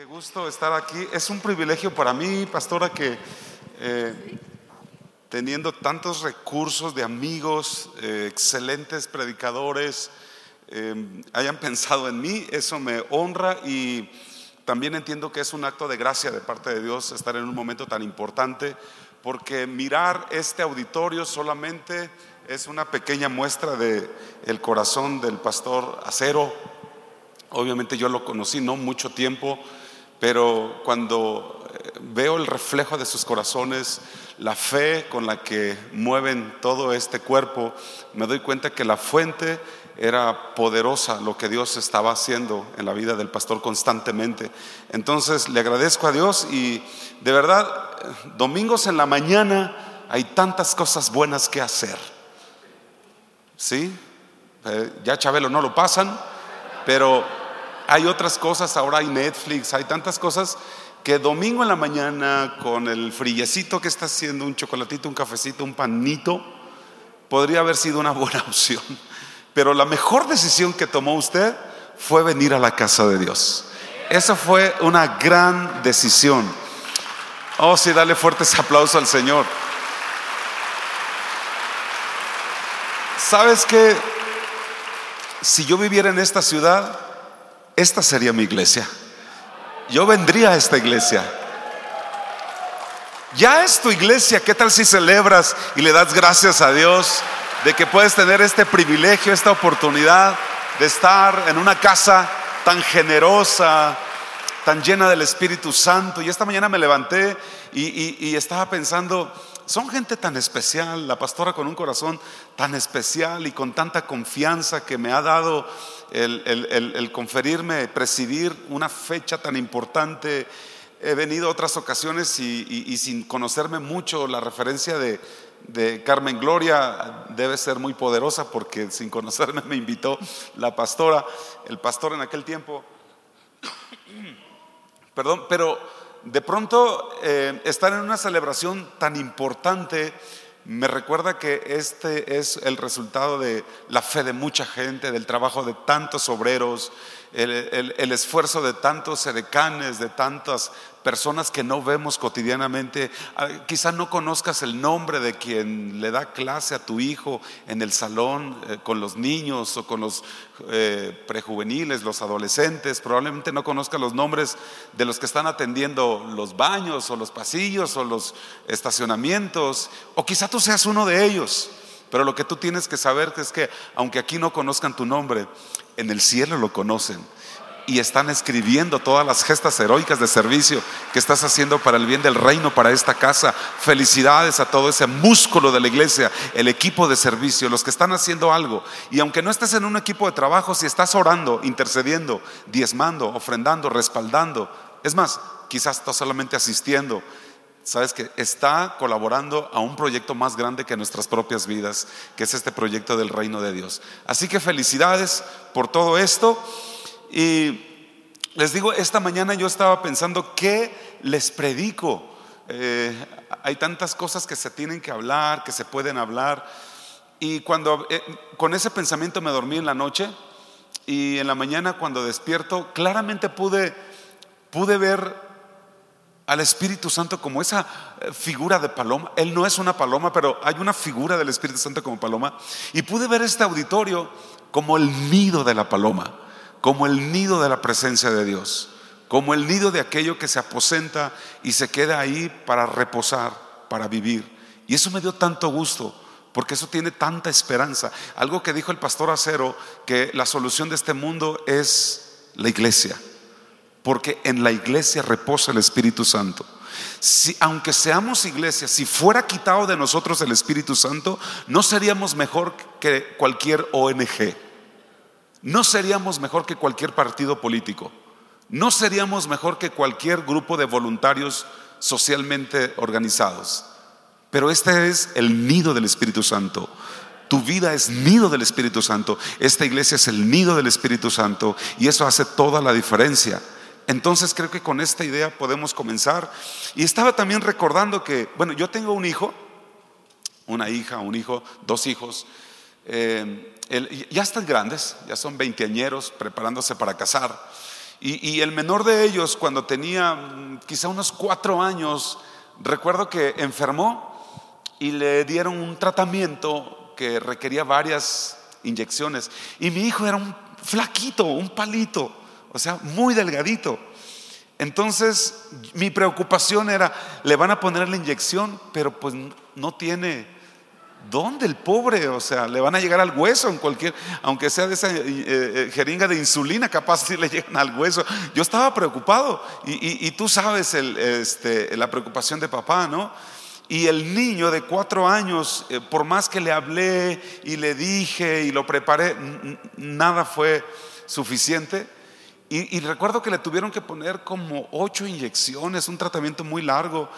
qué gusto estar aquí. Es un privilegio para mí, pastora, que eh, teniendo tantos recursos de amigos, eh, excelentes predicadores, eh, hayan pensado en mí, eso me honra y también entiendo que es un acto de gracia de parte de Dios estar en un momento tan importante, porque mirar este auditorio solamente es una pequeña muestra de el corazón del pastor Acero. Obviamente yo lo conocí no mucho tiempo, pero cuando eh, veo el reflejo de sus corazones, la fe con la que mueven todo este cuerpo, me doy cuenta que la fuente era poderosa lo que Dios estaba haciendo en la vida del pastor constantemente. Entonces le agradezco a Dios y de verdad, domingos en la mañana hay tantas cosas buenas que hacer. ¿Sí? Eh, ya Chabelo no lo pasan, pero hay otras cosas, ahora hay Netflix, hay tantas cosas que domingo en la mañana con el frillecito que está haciendo, un chocolatito, un cafecito, un panito, podría haber sido una buena opción. Pero la mejor decisión que tomó usted fue venir a la casa de Dios. Esa fue una gran decisión. Oh, sí, dale fuertes aplausos al Señor. ¿Sabes que si yo viviera en esta ciudad, esta sería mi iglesia. Yo vendría a esta iglesia. Ya es tu iglesia, ¿qué tal si celebras y le das gracias a Dios de que puedes tener este privilegio, esta oportunidad de estar en una casa tan generosa, tan llena del Espíritu Santo? Y esta mañana me levanté y, estaba pensando, son gente tan especial, la pastora con un corazón tan especial y con tanta confianza que me ha dado el, conferirme, presidir una fecha tan importante. He venido otras ocasiones y, sin conocerme mucho, la referencia de, de Carmen Gloria debe ser muy poderosa porque sin conocerme me invitó la pastora, el pastor en aquel tiempo. Perdón, pero de pronto eh, estar en una celebración tan importante me recuerda que este es el resultado de la fe de mucha gente, del trabajo de tantos obreros, el, esfuerzo de tantos edecanes, de tantas personas que no vemos cotidianamente. Ah, quizá no conozcas el nombre de quien le da clase a tu hijo en el salón eh, con los niños o con los eh, prejuveniles, los adolescentes. Probablemente no conozcas los nombres de los que están atendiendo los baños o los pasillos o los estacionamientos. O quizá tú seas uno de ellos. Pero lo que tú tienes que saber es que aunque aquí no conozcan tu nombre, en el cielo lo conocen y están escribiendo todas las gestas heroicas de servicio que estás haciendo para el bien del reino, para esta casa. Felicidades a todo ese músculo de la iglesia, el equipo de servicio, los que están haciendo algo. Y aunque no estés en un equipo de trabajo, si estás orando, intercediendo, diezmando, ofrendando, respaldando, es más, quizás estás solamente asistiendo, sabes que está colaborando a un proyecto más grande que nuestras propias vidas, que es este proyecto del reino de Dios. Así que felicidades por todo esto. Y les digo, esta mañana yo estaba pensando, ¿qué les predico? Eh, hay tantas cosas que se tienen que hablar, que se pueden hablar. Y cuando eh, con ese pensamiento me dormí en la noche y en la mañana cuando despierto, claramente pude, pude ver al Espíritu Santo como esa eh, figura de paloma. Él no es una paloma, pero hay una figura del Espíritu Santo como paloma. Y pude ver este auditorio como el nido de la paloma, como el nido de la presencia de Dios, como el nido de aquello que se aposenta y se queda ahí para reposar, para vivir. Y eso me dio tanto gusto. Porque eso tiene tanta esperanza. Algo que dijo el pastor Acero, que la solución de este mundo es la iglesia porque en la iglesia reposa el Espíritu Santo. Si, aunque seamos iglesia, si fuera quitado de nosotros el Espíritu Santo, no seríamos mejor que cualquier ONG, no seríamos mejor que cualquier partido político, no seríamos mejor que cualquier grupo de voluntarios socialmente organizados. Pero este es el nido del Espíritu Santo. Tu vida es nido del Espíritu Santo. Esta iglesia es el nido del Espíritu Santo y eso hace toda la diferencia. Entonces creo que con esta idea podemos comenzar. Y estaba también recordando que, bueno, yo tengo un hijo, una hija, un hijo, dos hijos. Eh, ya están grandes, ya son veinteañeros preparándose para casar. Y, el menor de ellos, cuando tenía mm, quizá unos cuatro años, recuerdo que enfermó y le dieron un tratamiento que requería varias inyecciones. Y mi hijo era un flaquito, un palito, o sea, muy delgadito. Entonces mi preocupación era, le van a poner la inyección, pero pues no tiene ¿Dónde el pobre? O sea, le van a llegar al hueso en cualquier, aunque sea de esa eh, eh, jeringa de insulina, capaz si le llegan al hueso. Yo estaba preocupado y, tú sabes este, la preocupación de papá, ¿no? Y el niño de cuatro años, eh, por más que le hablé y le dije y lo preparé, nada fue suficiente. y recuerdo que le tuvieron que poner como ocho inyecciones, un tratamiento muy largo.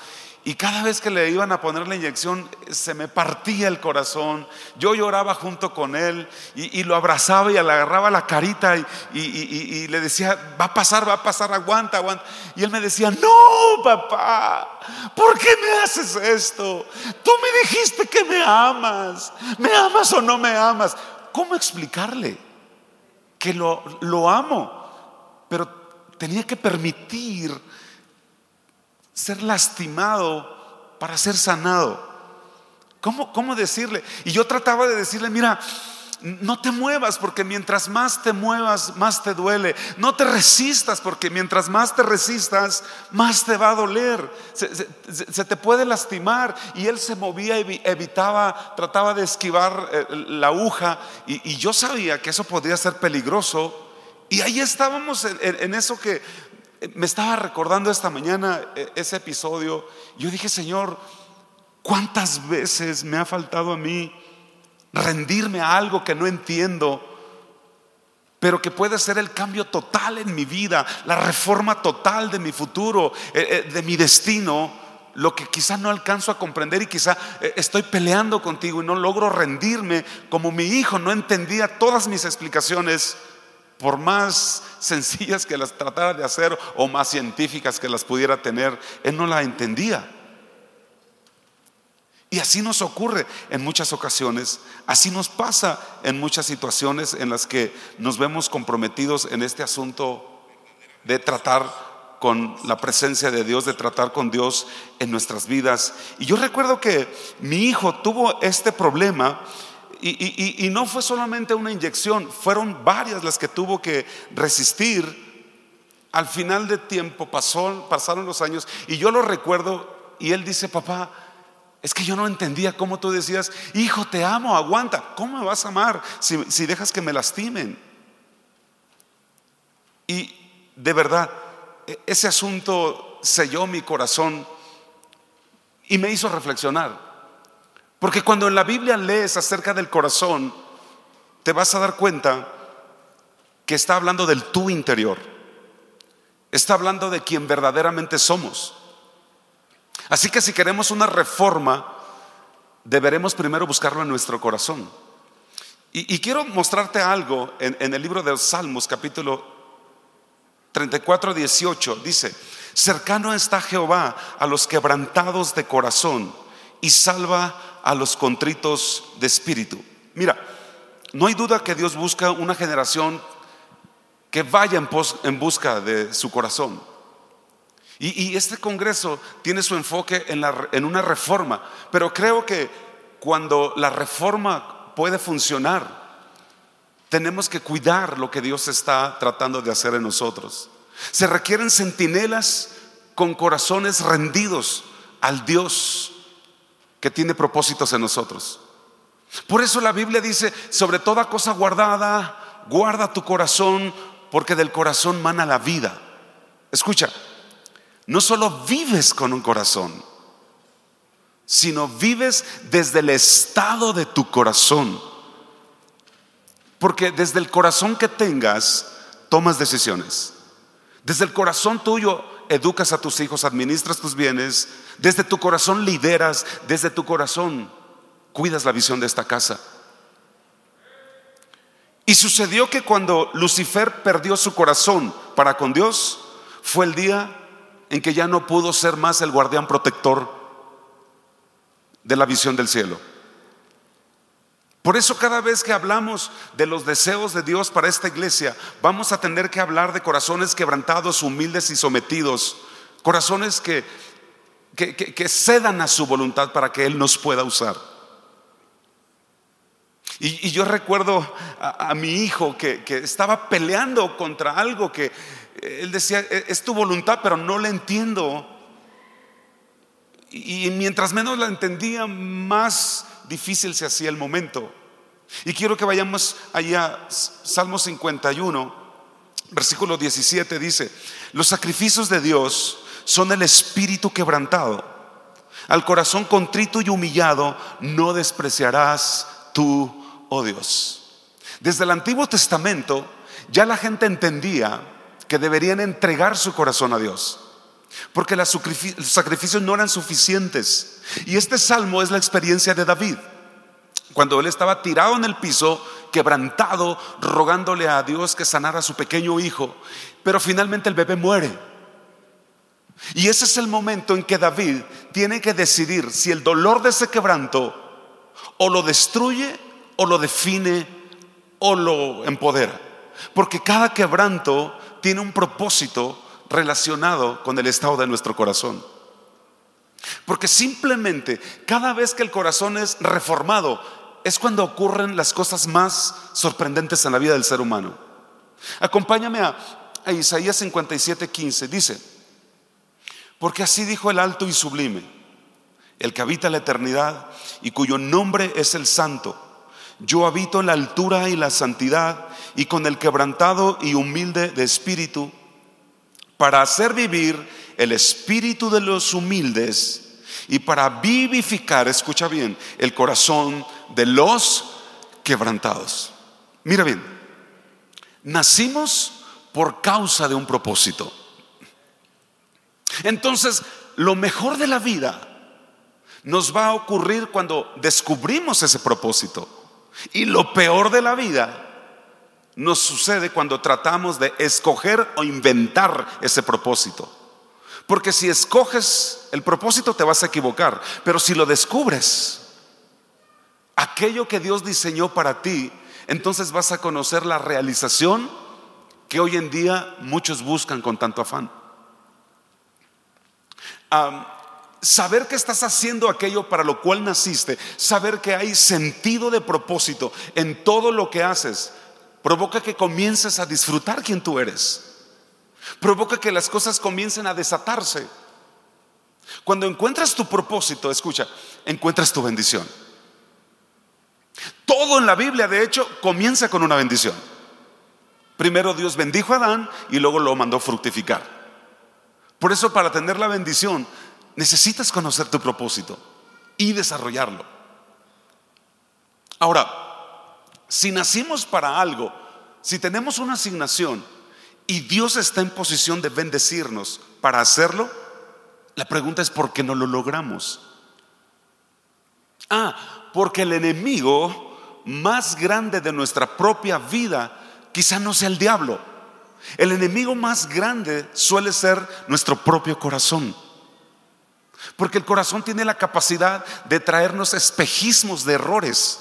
Y cada vez que le iban a poner la inyección, se me partía el corazón. Yo lloraba junto con él y, lo abrazaba y le agarraba la carita y, le decía, va a pasar, va a pasar, aguanta, aguanta. Y él me decía, no, papá, ¿por qué me haces esto? Tú me dijiste que me amas. ¿Me amas o no me amas? ¿Cómo explicarle que lo, amo? Pero tenía que permitir ser lastimado para ser sanado. ¿Cómo, ¿Cómo decirle? Y yo trataba de decirle, mira, no te muevas porque mientras más te muevas, más te duele. No te resistas porque mientras más te resistas, más te va a doler. Se, te puede lastimar. Y él se movía, evitaba, trataba de esquivar eh, la aguja. Y, yo sabía que eso podría ser peligroso. Y ahí estábamos en eso que me estaba recordando esta mañana eh, ese episodio. Yo dije, Señor, ¿cuántas veces me ha faltado a mí rendirme a algo que no entiendo? pero que puede ser el cambio total en mi vida, la reforma total de mi futuro, eh, eh, de mi destino, lo que quizá no alcanzo a comprender y quizá estoy peleando contigo y no logro rendirme como mi hijo no entendía todas mis explicaciones por más sencillas que las tratara de hacer o más científicas que las pudiera tener, él no la entendía. Y así nos ocurre en muchas ocasiones, así nos pasa en muchas situaciones en las que nos vemos comprometidos en este asunto de tratar con la presencia de Dios, de tratar con Dios en nuestras vidas. Y yo recuerdo que mi hijo tuvo este problema y, no fue solamente una inyección, fueron varias las que tuvo que resistir. Al final de tiempo pasaron los años y yo lo recuerdo y él dice, papá, es que yo no entendía cómo tú decías, hijo, te amo, aguanta, ¿cómo me vas a amar si, si dejas que me lastimen? Y de verdad, e, ese asunto selló mi corazón y me hizo reflexionar. Porque cuando en la Biblia lees acerca del corazón, te vas a dar cuenta que está hablando del tú interior. Está hablando de quien verdaderamente somos. Así que si queremos una reforma, deberemos primero buscarlo en nuestro corazón. Y, quiero mostrarte algo en, en, el libro de los Salmos, capítulo 34, 18. Dice, cercano está Jehová a los quebrantados de corazón y salva a los contritos de espíritu. Mira, no hay duda que Dios busca una generación que vaya en, busca de su corazón. Y, este Congreso tiene su enfoque en, en una reforma, pero creo que cuando la reforma puede funcionar, tenemos que cuidar lo que Dios está tratando de hacer en nosotros. Se requieren centinelas con corazones rendidos al Dios que tiene propósitos en nosotros. Por eso la Biblia dice, sobre toda cosa guardada, guarda tu corazón, porque del corazón mana la vida. Escucha, no solo vives con un corazón, sino vives desde el estado de tu corazón. Porque desde el corazón que tengas, tomas decisiones. Desde el corazón tuyo educas a tus hijos, administras tus bienes, desde tu corazón lideras, desde tu corazón cuidas la visión de esta casa. Y sucedió que cuando Lucifer perdió su corazón para con Dios, fue el día en que ya no pudo ser más el guardián protector de la visión del cielo. Por eso cada vez que hablamos de los deseos de Dios para esta iglesia, vamos a tener que hablar de corazones quebrantados, humildes y sometidos, corazones que, que, cedan a su voluntad para que Él nos pueda usar. Y, yo recuerdo a, mi hijo que, estaba peleando contra algo que él decía, e, es tu voluntad, pero no la entiendo. Y mientras menos la entendía, más difícil se hacía el momento. Y quiero que vayamos allá, Salmo 51, versículo 17 dice, los sacrificios de Dios son el espíritu quebrantado. Al corazón contrito y humillado no despreciarás tú, oh Dios. Desde el Antiguo Testamento ya la gente entendía que deberían entregar su corazón a Dios porque los sacrificios no eran suficientes. Y este salmo es la experiencia de David, cuando él estaba tirado en el piso, quebrantado, rogándole a Dios que sanara a su pequeño hijo, pero finalmente el bebé muere. Y ese es el momento en que David tiene que decidir si el dolor de ese quebranto o lo destruye o lo define o lo empodera. Porque cada quebranto tiene un propósito relacionado con el estado de nuestro corazón. Porque simplemente cada vez que el corazón es reformado es cuando ocurren las cosas más sorprendentes en la vida del ser humano. Acompáñame a, Isaías 57, 15. Dice, porque así dijo el alto y sublime, el que habita la eternidad y cuyo nombre es el santo. Yo habito en la altura y la santidad y con el quebrantado y humilde de espíritu para hacer vivir el espíritu de los humildes y para vivificar, escucha bien, el corazón de los quebrantados. Mira bien, nacimos por causa de un propósito. Entonces, lo mejor de la vida nos va a ocurrir cuando descubrimos ese propósito. Y lo peor de la vida nos sucede cuando tratamos de escoger o inventar ese propósito. Porque si escoges el propósito te vas a equivocar, pero si lo descubres, aquello que Dios diseñó para ti, entonces vas a conocer la realización que hoy en día muchos buscan con tanto afán. Saber que estás haciendo aquello para lo cual naciste, saber que hay sentido de propósito en todo lo que haces, provoca que comiences a disfrutar quien tú eres. Provoca que las cosas comiencen a desatarse. Cuando encuentras tu propósito, escucha, encuentras tu bendición. Todo en la Biblia, de hecho, comienza con una bendición. Primero Dios bendijo a Adán y luego lo mandó fructificar. Por eso para tener la bendición necesitas conocer tu propósito y desarrollarlo. Ahora, si nacimos para algo, si tenemos una asignación y Dios está en posición de bendecirnos para hacerlo, la pregunta es ¿por qué no lo logramos? Ah, porque el enemigo más grande de nuestra propia vida quizá no sea el diablo. El enemigo más grande suele ser nuestro propio corazón. Porque el corazón tiene la capacidad de traernos espejismos de errores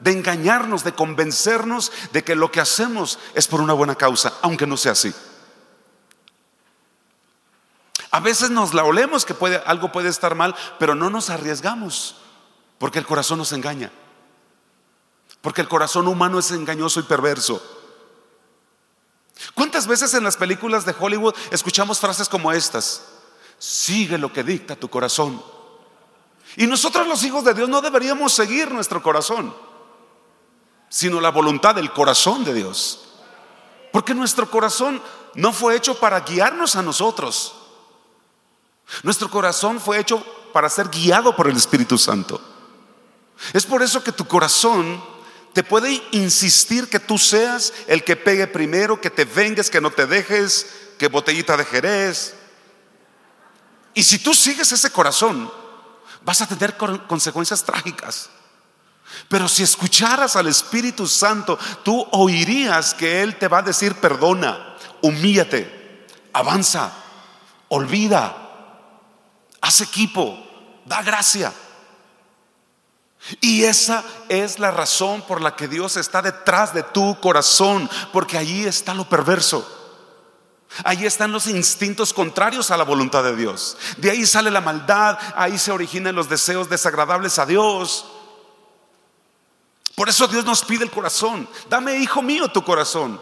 de engañarnos, de convencernos de que lo que hacemos es por una buena causa, aunque no sea así. A veces nos la olemos que puede, algo puede estar mal, pero no nos arriesgamos, porque el corazón nos engaña. Porque el corazón humano es engañoso y perverso. ¿Cuántas veces en las películas de Hollywood escuchamos frases como estas? Sigue lo que dicta tu corazón. Y nosotros los hijos de Dios no deberíamos seguir nuestro corazón sino la voluntad del corazón de Dios. Porque nuestro corazón no fue hecho para guiarnos a nosotros. Nuestro corazón fue hecho para ser guiado por el Espíritu Santo. Es por eso que tu corazón te puede insistir que tú seas el que pegue primero, que te vengues, que no te dejes, que botellita de Jerez. Y si tú sigues ese corazón, vas a tener consecuencias trágicas. Pero si escucharas al Espíritu Santo, tú oirías que Él te va a decir perdona, humíllate, avanza, olvida, haz equipo, da gracia. Y esa es la razón por la que Dios está detrás de tu corazón, porque allí está lo perverso. Allí están los instintos contrarios a la voluntad de Dios. De ahí sale la maldad, ahí se originan los deseos desagradables a Dios. Por eso Dios nos pide el corazón. Dame, hijo mío, tu corazón.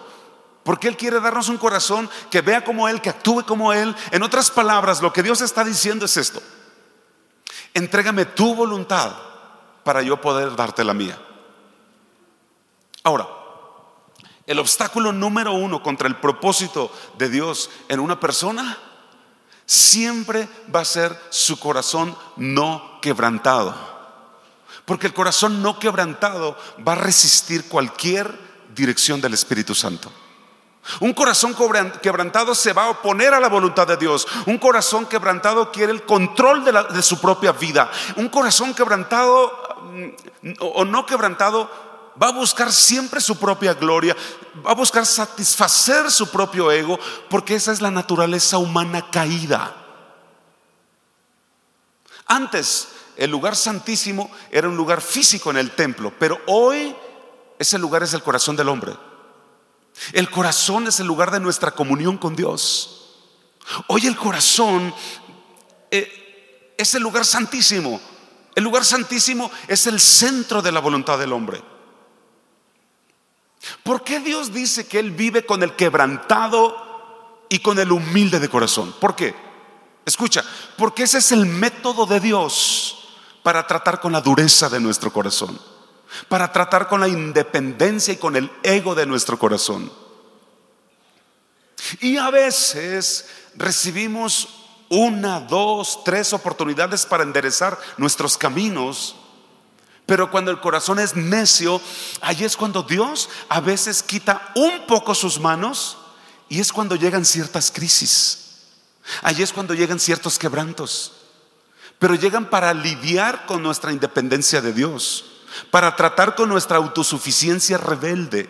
Porque Él quiere darnos un corazón que vea como Él, que actúe como Él. En otras palabras, lo que Dios está diciendo es esto. Entrégame tu voluntad para yo poder darte la mía. Ahora, el obstáculo número uno contra el propósito de Dios en una persona siempre va a ser su corazón no quebrantado. Porque el corazón no quebrantado va a resistir cualquier dirección del Espíritu Santo. Un corazón quebrantado se va a oponer a la voluntad de Dios. Un corazón quebrantado quiere el control de, su propia vida. Un corazón quebrantado o no quebrantado va a buscar siempre su propia gloria, va a buscar satisfacer su propio ego, porque esa es la naturaleza humana caída. Antes, el lugar santísimo era un lugar físico en el templo, pero hoy ese lugar es el corazón del hombre. El corazón es el lugar de nuestra comunión con Dios. Hoy el corazón eh, es el lugar santísimo. El lugar santísimo es el centro de la voluntad del hombre. ¿Por qué Dios dice que Él vive con el quebrantado y con el humilde de corazón? ¿Por qué? Escucha, porque ese es el método de Dios para tratar con la dureza de nuestro corazón, para tratar con la independencia y con el ego de nuestro corazón. Y a veces recibimos una, dos, tres oportunidades para enderezar nuestros caminos pero cuando el corazón es necio, ahí es cuando Dios a veces quita un poco sus manos y es cuando llegan ciertas crisis. Allí es cuando llegan ciertos quebrantos. Pero llegan para lidiar con nuestra independencia de Dios, para tratar con nuestra autosuficiencia rebelde.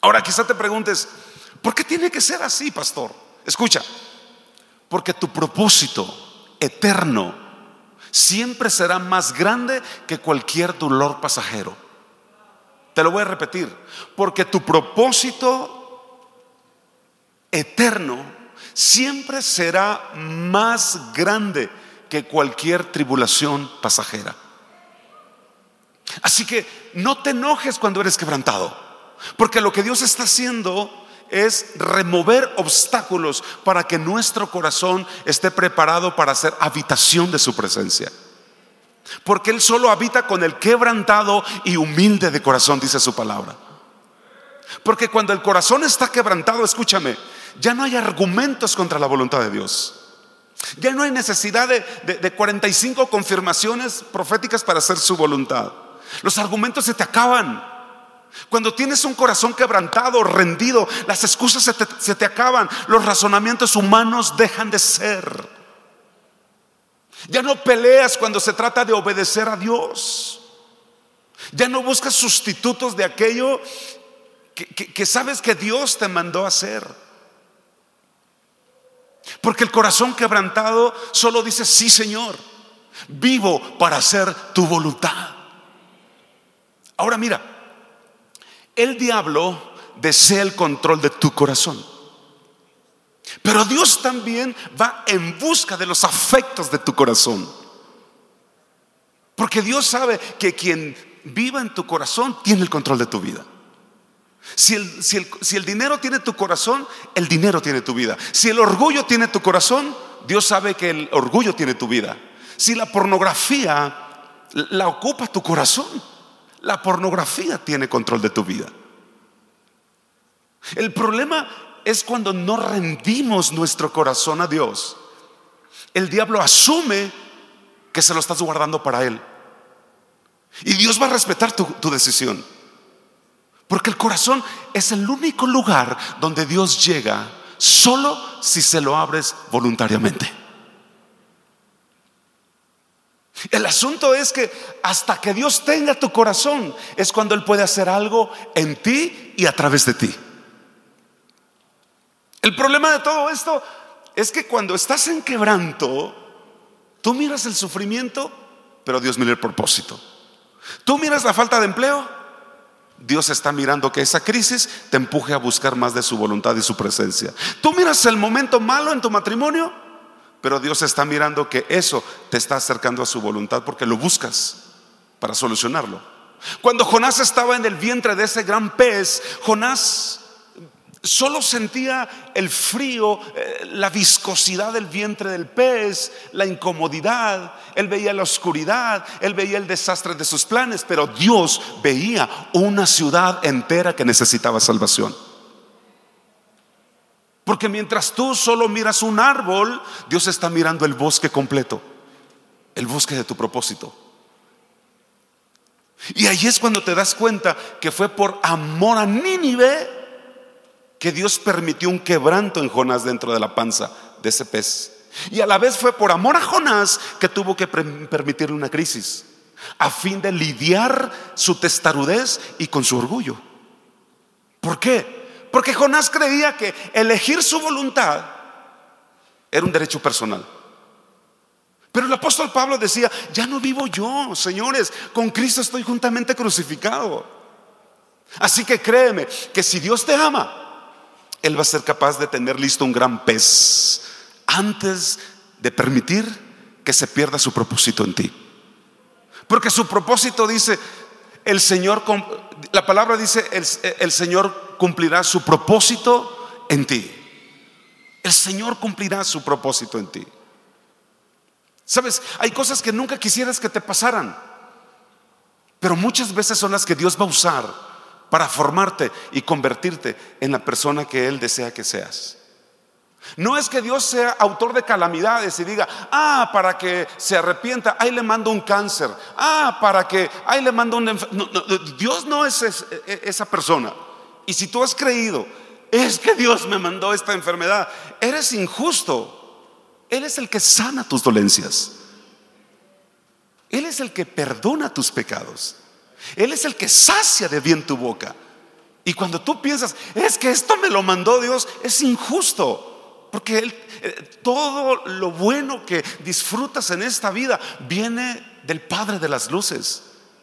Ahora quizá te preguntes, ¿por qué tiene que ser así, pastor? Escucha, porque tu propósito eterno siempre será más grande que cualquier dolor pasajero. Te lo voy a repetir, porque tu propósito eterno siempre será más grande que cualquier tribulación pasajera. Así que no te enojes cuando eres quebrantado, porque lo que Dios está haciendo es remover obstáculos para que nuestro corazón esté preparado para ser habitación de su presencia. Porque Él solo habita con el quebrantado y humilde de corazón, dice su palabra. Porque cuando el corazón está quebrantado, escúchame, ya no hay argumentos contra la voluntad de Dios. Ya no hay necesidad de, de 45 confirmaciones proféticas para hacer su voluntad. Los argumentos se te acaban. Cuando tienes un corazón quebrantado, rendido, las excusas se te, acaban, los razonamientos humanos dejan de ser. Ya no peleas cuando se trata de obedecer a Dios. Ya no buscas sustitutos de aquello que, sabes que Dios te mandó hacer. Porque el corazón quebrantado solo dice, sí Señor, vivo para hacer tu voluntad. Ahora mira, el diablo desea el control de tu corazón. Pero Dios también va en busca de los afectos de tu corazón. Porque Dios sabe que quien viva en tu corazón tiene el control de tu vida. Si el, si el, dinero tiene tu corazón, el dinero tiene tu vida. Si el orgullo tiene tu corazón, Dios sabe que el orgullo tiene tu vida. Si la pornografía la ocupa tu corazón, la pornografía tiene control de tu vida. El problema es cuando no rendimos nuestro corazón a Dios. El diablo asume que se lo estás guardando para él. Y Dios va a respetar tu, decisión. Porque el corazón es el único lugar donde Dios llega solo si se lo abres voluntariamente. El asunto es que hasta que Dios tenga tu corazón es cuando Él puede hacer algo en ti y a través de ti. El problema de todo esto es que cuando estás en quebranto, tú miras el sufrimiento, pero Dios mira el propósito. Tú miras la falta de empleo, Dios está mirando que esa crisis te empuje a buscar más de su voluntad y su presencia. Tú miras el momento malo en tu matrimonio, pero Dios está mirando que eso te está acercando a su voluntad porque lo buscas para solucionarlo. Cuando Jonás estaba en el vientre de ese gran pez, Jonás Solo sentía el frío, eh, la viscosidad del vientre del pez, la incomodidad. Él veía la oscuridad, él veía el desastre de sus planes, pero Dios veía una ciudad entera que necesitaba salvación. Porque mientras tú solo miras un árbol, Dios está mirando el bosque completo, el bosque de tu propósito. Y ahí es cuando te das cuenta que fue por amor a Nínive que Dios permitió un quebranto en Jonás dentro de la panza de ese pez. Y a la vez fue por amor a Jonás que tuvo que permitirle una crisis, a fin de lidiar su testarudez y con su orgullo. ¿Por qué? Porque Jonás creía que elegir su voluntad era un derecho personal. Pero el apóstol Pablo decía, ya no vivo yo, señores, con Cristo estoy juntamente crucificado. Así que créeme que si Dios te ama, él va a ser capaz de tener listo un gran pez antes de permitir que se pierda su propósito en ti. Porque su propósito dice, el Señor, la palabra dice, el, el Señor cumplirá su propósito en ti. El Señor cumplirá su propósito en ti. Sabes, hay cosas que nunca quisieras que te pasaran, pero muchas veces son las que Dios va a usar para formarte y convertirte en la persona que Él desea que seas. No es que Dios sea autor de calamidades y diga, ah, para que se arrepienta, ahí le mando un cáncer, ah, para que, ahí le mando un... Dios no es e, e, esa persona. Y si tú has creído, es que Dios me mandó esta enfermedad, eres injusto. Él es el que sana tus dolencias. Él es el que perdona tus pecados. Él es el que sacia de bien tu boca. Y cuando tú piensas, es que esto me lo mandó Dios, es injusto. Porque él, eh, todo lo bueno que disfrutas en esta vida viene del Padre de las Luces,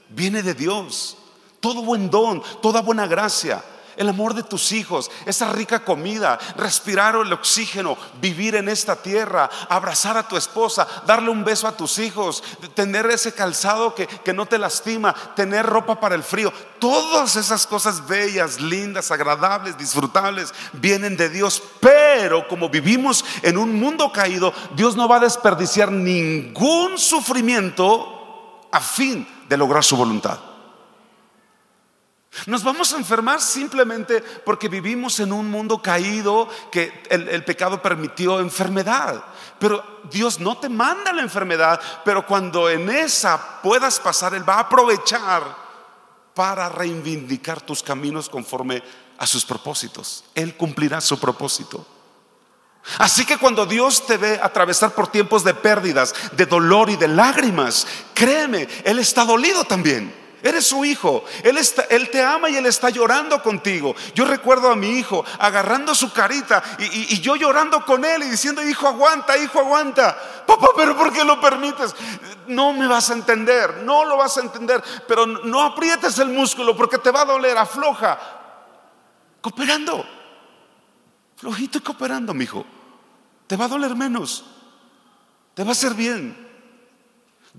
viene de Dios. Todo buen don, toda buena gracia el amor de tus hijos, esa rica comida, respirar el oxígeno, vivir en esta tierra, abrazar a tu esposa, darle un beso a tus hijos, tener ese calzado que, que no te lastima, tener ropa para el frío. Todas esas cosas bellas, lindas, agradables, disfrutables, vienen de Dios. Pero como vivimos en un mundo caído, Dios no va a desperdiciar ningún sufrimiento a fin de lograr su voluntad. Nos vamos a enfermar simplemente porque vivimos en un mundo caído que el, pecado permitió enfermedad. Pero Dios no te manda la enfermedad, pero cuando en esa puedas pasar, Él va a aprovechar para reivindicar tus caminos conforme a sus propósitos. Él cumplirá su propósito. Así que cuando Dios te ve atravesar por tiempos de pérdidas, de dolor y de lágrimas, créeme, Él está dolido también. Eres su hijo. Él, te ama y Él está llorando contigo. Yo recuerdo a mi hijo agarrando su carita y, yo llorando con Él y diciendo, hijo, aguanta, hijo, aguanta. Papá, pero ¿por qué lo permites? No me vas a entender, no lo vas a entender, pero no aprietes el músculo porque te va a doler, afloja. Cooperando. Flojito y cooperando, mi hijo. Te va a doler menos. Te va a hacer bien.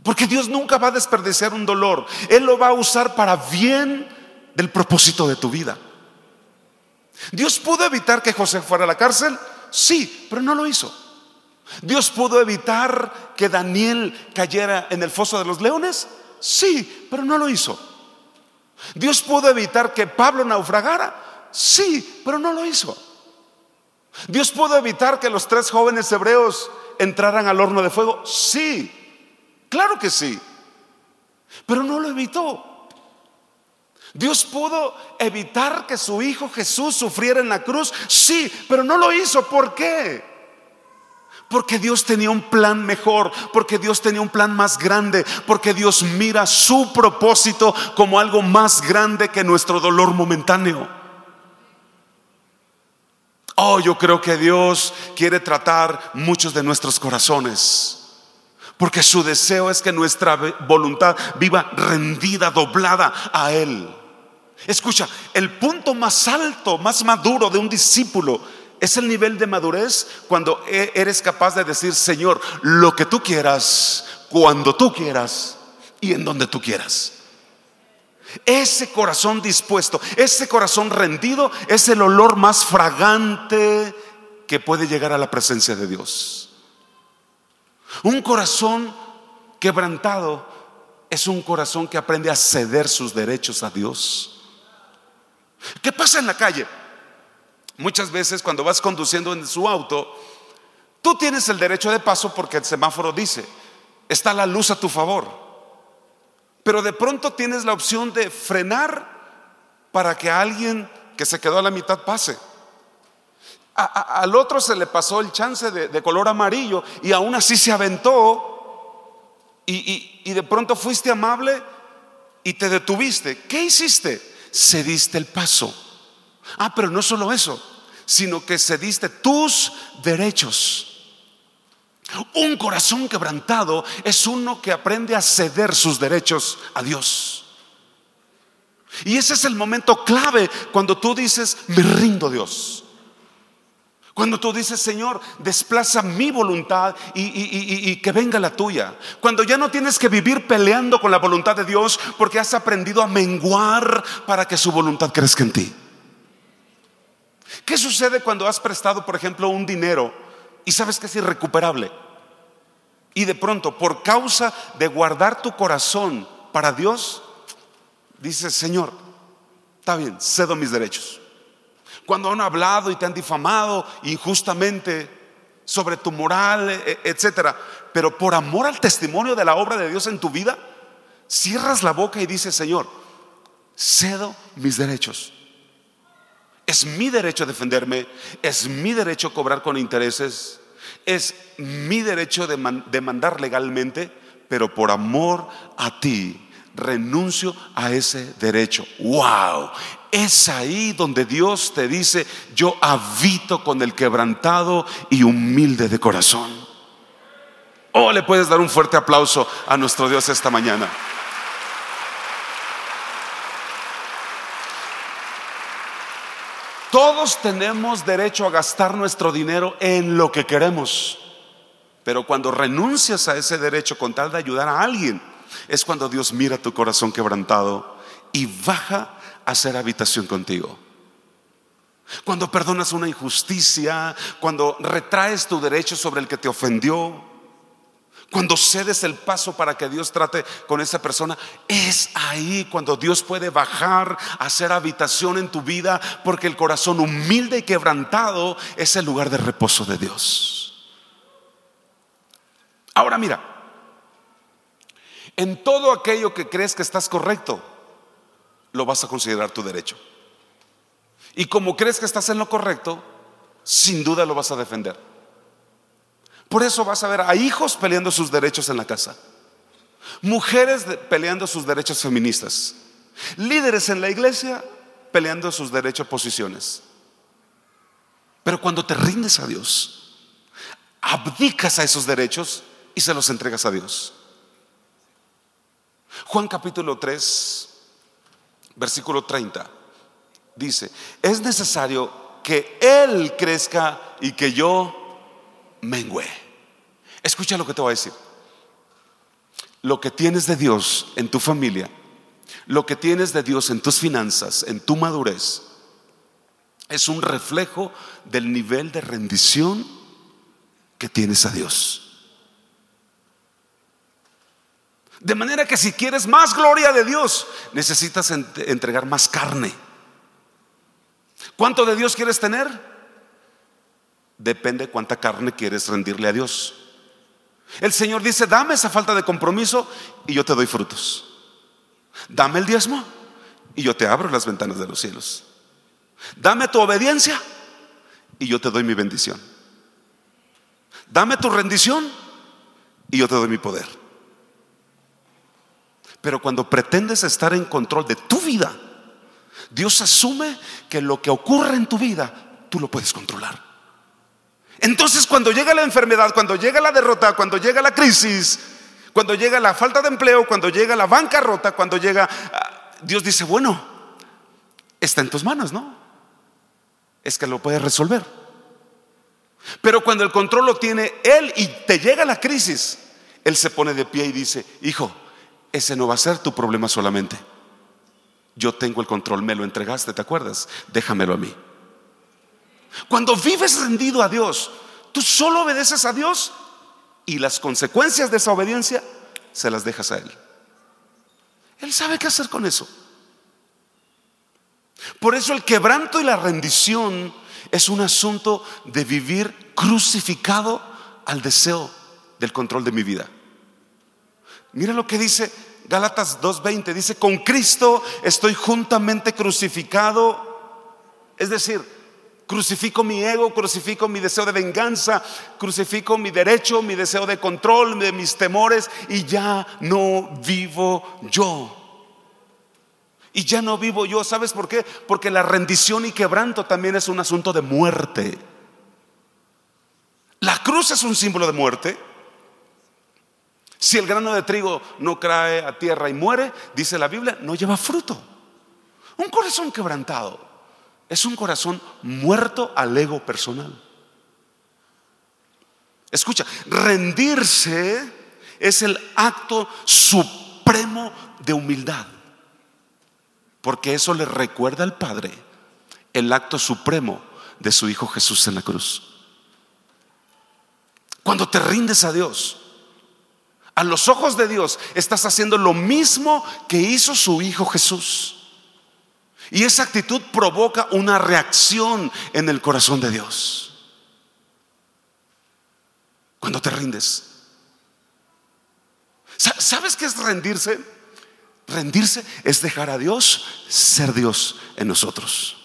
Porque Dios nunca va a desperdiciar un dolor. Él lo va a usar para bien del propósito de tu vida. Dios pudo evitar que José fuera a la cárcel, sí, pero no lo hizo. Dios pudo evitar que Daniel cayera en el foso de los leones, sí, pero no lo hizo. Dios pudo evitar que Pablo naufragara, sí, pero no lo hizo. Dios pudo evitar que los tres jóvenes hebreos entraran al horno de fuego, sí, Claro que sí, pero no lo evitó. Dios pudo evitar que su Hijo Jesús sufriera en la cruz, sí, pero no lo hizo. ¿Por qué? Porque Dios tenía un plan mejor, porque Dios tenía un plan más grande, porque Dios mira su propósito como algo más grande que nuestro dolor momentáneo. Oh, yo creo que Dios quiere tratar muchos de nuestros corazones Porque su deseo es que nuestra voluntad viva rendida, doblada a Él. Escucha, el punto más alto, más maduro de un discípulo es el nivel de madurez cuando e-, eres capaz de decir, Señor, lo que tú quieras, cuando tú quieras y en donde tú quieras. Ese corazón dispuesto, ese corazón rendido es el olor más fragante que puede llegar a la presencia de Dios. Un corazón quebrantado es un corazón que aprende a ceder sus derechos a Dios. ¿Qué pasa en la calle? Muchas veces cuando vas conduciendo en su auto, tú tienes el derecho de paso porque el semáforo dice, está la luz a tu favor. Pero de pronto tienes la opción de frenar para que alguien que se quedó a la mitad pase al otro se le pasó el chance de, color amarillo y aún así se aventó y, y de pronto fuiste amable y te detuviste. ¿Qué hiciste? Cediste el paso. Ah, pero no solo eso, sino que cediste tus derechos. Un corazón quebrantado es uno que aprende a ceder sus derechos a Dios. Y ese es el momento clave cuando tú dices, me rindo Dios. Cuando tú dices, Señor, desplaza mi voluntad y, que venga la tuya. Cuando ya no tienes que vivir peleando con la voluntad de Dios porque has aprendido a menguar para que su voluntad crezca en ti. ¿Qué sucede cuando has prestado, por ejemplo, un dinero y sabes que es irrecuperable? Y de pronto, por causa de guardar tu corazón para Dios, dices, Señor, está bien, cedo mis derechos cuando han hablado y te han difamado injustamente sobre tu moral, e, e, etcétera. Pero por amor al testimonio de la obra de Dios en tu vida, cierras la boca y dices, Señor, cedo mis derechos. Es mi derecho defenderme, es mi derecho cobrar con intereses, es mi derecho de demandar legalmente, pero por amor a ti renuncio a ese derecho. ¡Wow! Es ahí donde Dios te dice, yo habito con el quebrantado y humilde de corazón. Oh, le puedes dar un fuerte aplauso a nuestro Dios esta mañana. Todos tenemos derecho a gastar nuestro dinero en lo que queremos. Pero cuando renuncias a ese derecho con tal de ayudar a alguien, es cuando Dios mira tu corazón quebrantado y baja hacer habitación contigo. Cuando perdonas una injusticia, cuando retraes tu derecho sobre el que te ofendió, cuando cedes el paso para que Dios trate con esa persona, es ahí cuando Dios puede bajar, hacer habitación en tu vida, porque el corazón humilde y quebrantado es el lugar de reposo de Dios. Ahora mira, en todo aquello que crees que estás correcto, lo vas a considerar tu derecho. Y como crees que estás en lo correcto, sin duda lo vas a defender. Por eso vas a ver a hijos peleando sus derechos en la casa, mujeres peleando sus derechos feministas, líderes en la iglesia peleando sus derechos posiciones. Pero cuando te rindes a Dios, abdicas a esos derechos y se los entregas a Dios. Juan capítulo 3, versículo 30, dice, es necesario que Él crezca y que yo mengüe. Escucha lo que te voy a decir. Lo que tienes de Dios en tu familia, lo que tienes de Dios en tus finanzas, en tu madurez, es un reflejo del nivel de rendición que tienes a Dios. De manera que si quieres más gloria de Dios, necesitas entregar más carne. ¿Cuánto de Dios quieres tener? Depende cuánta carne quieres rendirle a Dios. El Señor dice, dame esa falta de compromiso y yo te doy frutos. Dame el diezmo y yo te abro las ventanas de los cielos. Dame tu obediencia y yo te doy mi bendición. Dame tu rendición y yo te doy mi poder. Pero cuando pretendes estar en control de tu vida, Dios asume que lo que ocurre en tu vida, tú lo puedes controlar. Entonces cuando llega la enfermedad, cuando llega la derrota, cuando llega la crisis, Cuando llega la falta de empleo, cuando llega la bancarrota, cuando llega... Ah, Dios dice, bueno, está en tus manos, ¿no? Es que lo puedes resolver. Pero cuando el control lo tiene Él y te llega la crisis, Él se pone de pie y dice, hijo, ese no va a ser tu problema solamente. Yo tengo el control, me lo entregaste, ¿te acuerdas? Déjamelo a mí. Cuando vives rendido a Dios, tú solo obedeces a Dios y las consecuencias de esa obediencia se las dejas a Él. Él sabe qué hacer con eso. Por eso el quebranto y la rendición es un asunto de vivir crucificado al deseo del control de mi vida. Mira lo que dice Gálatas 2.20, dice, con Cristo estoy juntamente crucificado. Es decir, crucifico mi ego, crucifico mi deseo de venganza, crucifico mi derecho, mi deseo de control, de mis temores y ya no vivo yo. Y ya no vivo yo, ¿sabes por qué? Porque la rendición y quebranto también es un asunto de muerte. La cruz es un símbolo de muerte. Si el grano de trigo no cae a tierra y muere, dice la Biblia, no lleva fruto. Un corazón quebrantado es un corazón muerto al ego personal. Escucha, rendirse es el acto supremo de humildad. Porque eso le recuerda al Padre el acto supremo de su Hijo Jesús en la cruz. Cuando te rindes a Dios, a los ojos de Dios, estás haciendo lo mismo que hizo su Hijo Jesús. Y esa actitud provoca una reacción en el corazón de Dios. Cuando te rindes. ¿Sabes qué es rendirse? Rendirse es dejar a Dios ser Dios en nosotros.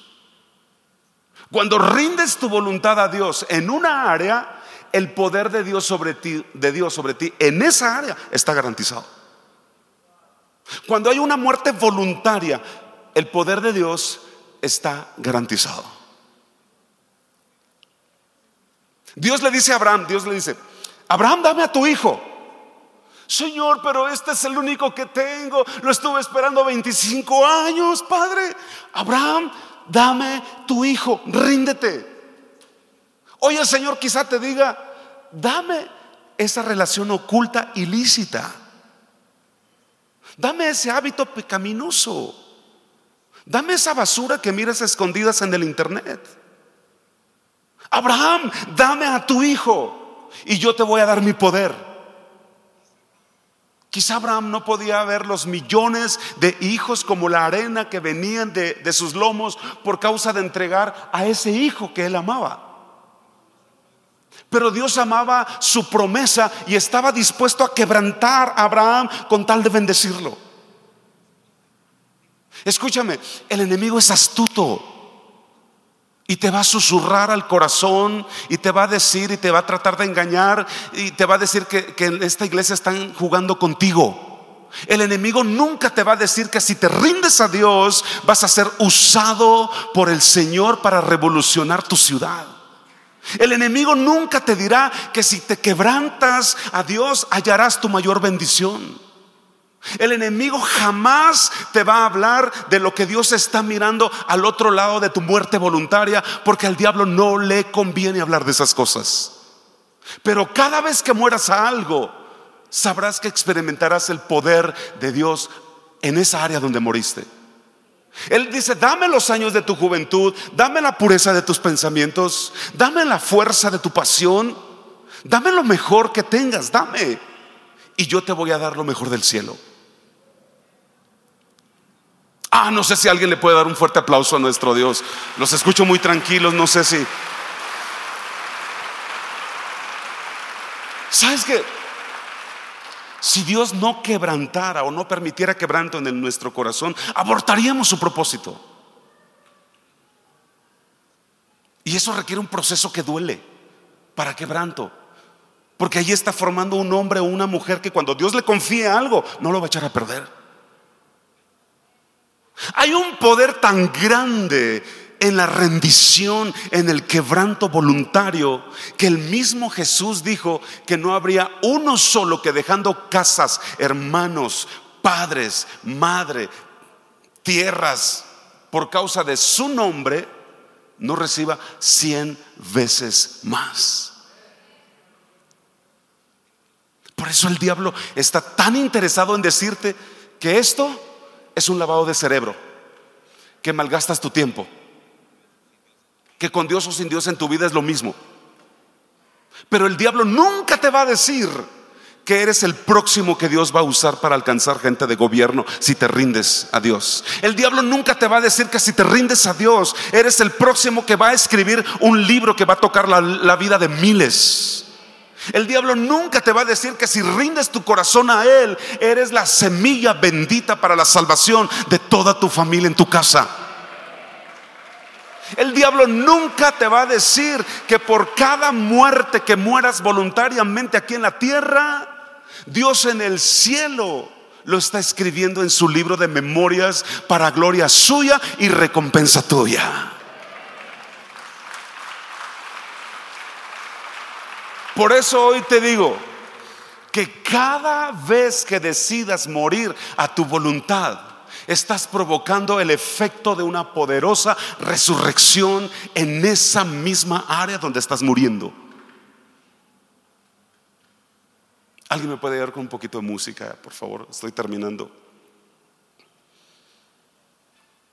Cuando rindes tu voluntad a Dios en una área, el poder de Dios sobre ti, de Dios sobre ti, en esa área está garantizado. Cuando hay una muerte voluntaria, el poder de Dios está garantizado. Dios le dice a Abraham, Dios le dice, Abraham, dame a tu hijo. Señor, pero este es el único que tengo. Lo estuve esperando 25 años, Padre. Abraham, dame tu hijo, ríndete. Hoy el Señor quizá te diga, dame esa relación oculta, ilícita. Dame ese hábito pecaminoso. Dame esa basura que miras escondidas en el internet. Abraham, dame a tu hijo y yo te voy a dar mi poder. Quizá Abraham no podía ver los millones de hijos como la arena que venían de, de, sus lomos por causa de entregar a ese hijo que él amaba. Pero Dios amaba su promesa y estaba dispuesto a quebrantar a Abraham con tal de bendecirlo. Escúchame, el enemigo es astuto. Y te va a susurrar al corazón y te va a decir y te va a tratar de engañar y te va a decir que, en esta iglesia están jugando contigo. El enemigo nunca te va a decir que si te rindes a Dios vas a ser usado por el Señor para revolucionar tu ciudad. El enemigo nunca te dirá que si te quebrantas a Dios hallarás tu mayor bendición. El enemigo jamás te va a hablar de lo que Dios está mirando al otro lado de tu muerte voluntaria, porque al diablo no le conviene hablar de esas cosas. Pero cada vez que mueras a algo, sabrás que experimentarás el poder de Dios en esa área donde moriste. Él dice, dame los años de tu juventud, dame la pureza de tus pensamientos, dame la fuerza de tu pasión, dame lo mejor que tengas, dame. Y yo te voy a dar lo mejor del cielo. Ah, no sé si alguien le puede dar un fuerte aplauso a nuestro Dios. Los escucho muy tranquilos, no sé si... ¿Sabes qué? Si Dios no quebrantara o no permitiera quebranto en nuestro corazón, abortaríamos su propósito. Y eso requiere un proceso que duele para quebranto. Porque ahí está formando un hombre o una mujer que cuando Dios le confíe algo, no lo va a echar a perder. Hay un poder tan grande en la rendición, en el quebranto voluntario, que el mismo Jesús dijo que no habría uno solo que dejando casas, hermanos, padres, madre, tierras, por causa de su nombre, no reciba cien veces más. Por eso el diablo está tan interesado en decirte que esto es un lavado de cerebro, que malgastas tu tiempo, que con Dios o sin Dios en tu vida es lo mismo. Pero el diablo nunca te va a decir que eres el próximo que Dios va a usar para alcanzar gente de gobierno si te rindes a Dios. El diablo nunca te va a decir que si te rindes a Dios, eres el próximo que va a escribir un libro que va a tocar la, vida de miles. El diablo nunca te va a decir que si rindes tu corazón a Él, eres la semilla bendita para la salvación de toda tu familia en tu casa. El diablo nunca te va a decir que por cada muerte que mueras voluntariamente aquí en la tierra, Dios en el cielo lo está escribiendo en su libro de memorias para gloria suya y recompensa tuya. Por eso hoy te digo que cada vez que decidas morir a tu voluntad, estás provocando el efecto de una poderosa resurrección en esa misma área donde estás muriendo. ¿Alguien me puede ayudar con un poquito de música, por favor? Estoy terminando.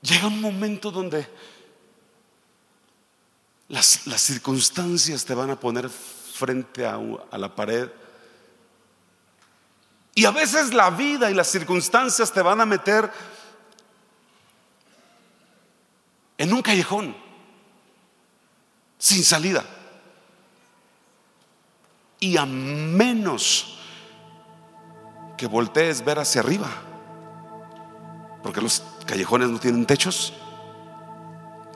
Llega un momento donde las, circunstancias te van a poner frente a, a la pared. Y a veces la vida y las circunstancias te van a meter en un callejón sin salida. Y a menos que voltees ver hacia arriba. Porque los callejones no tienen techos.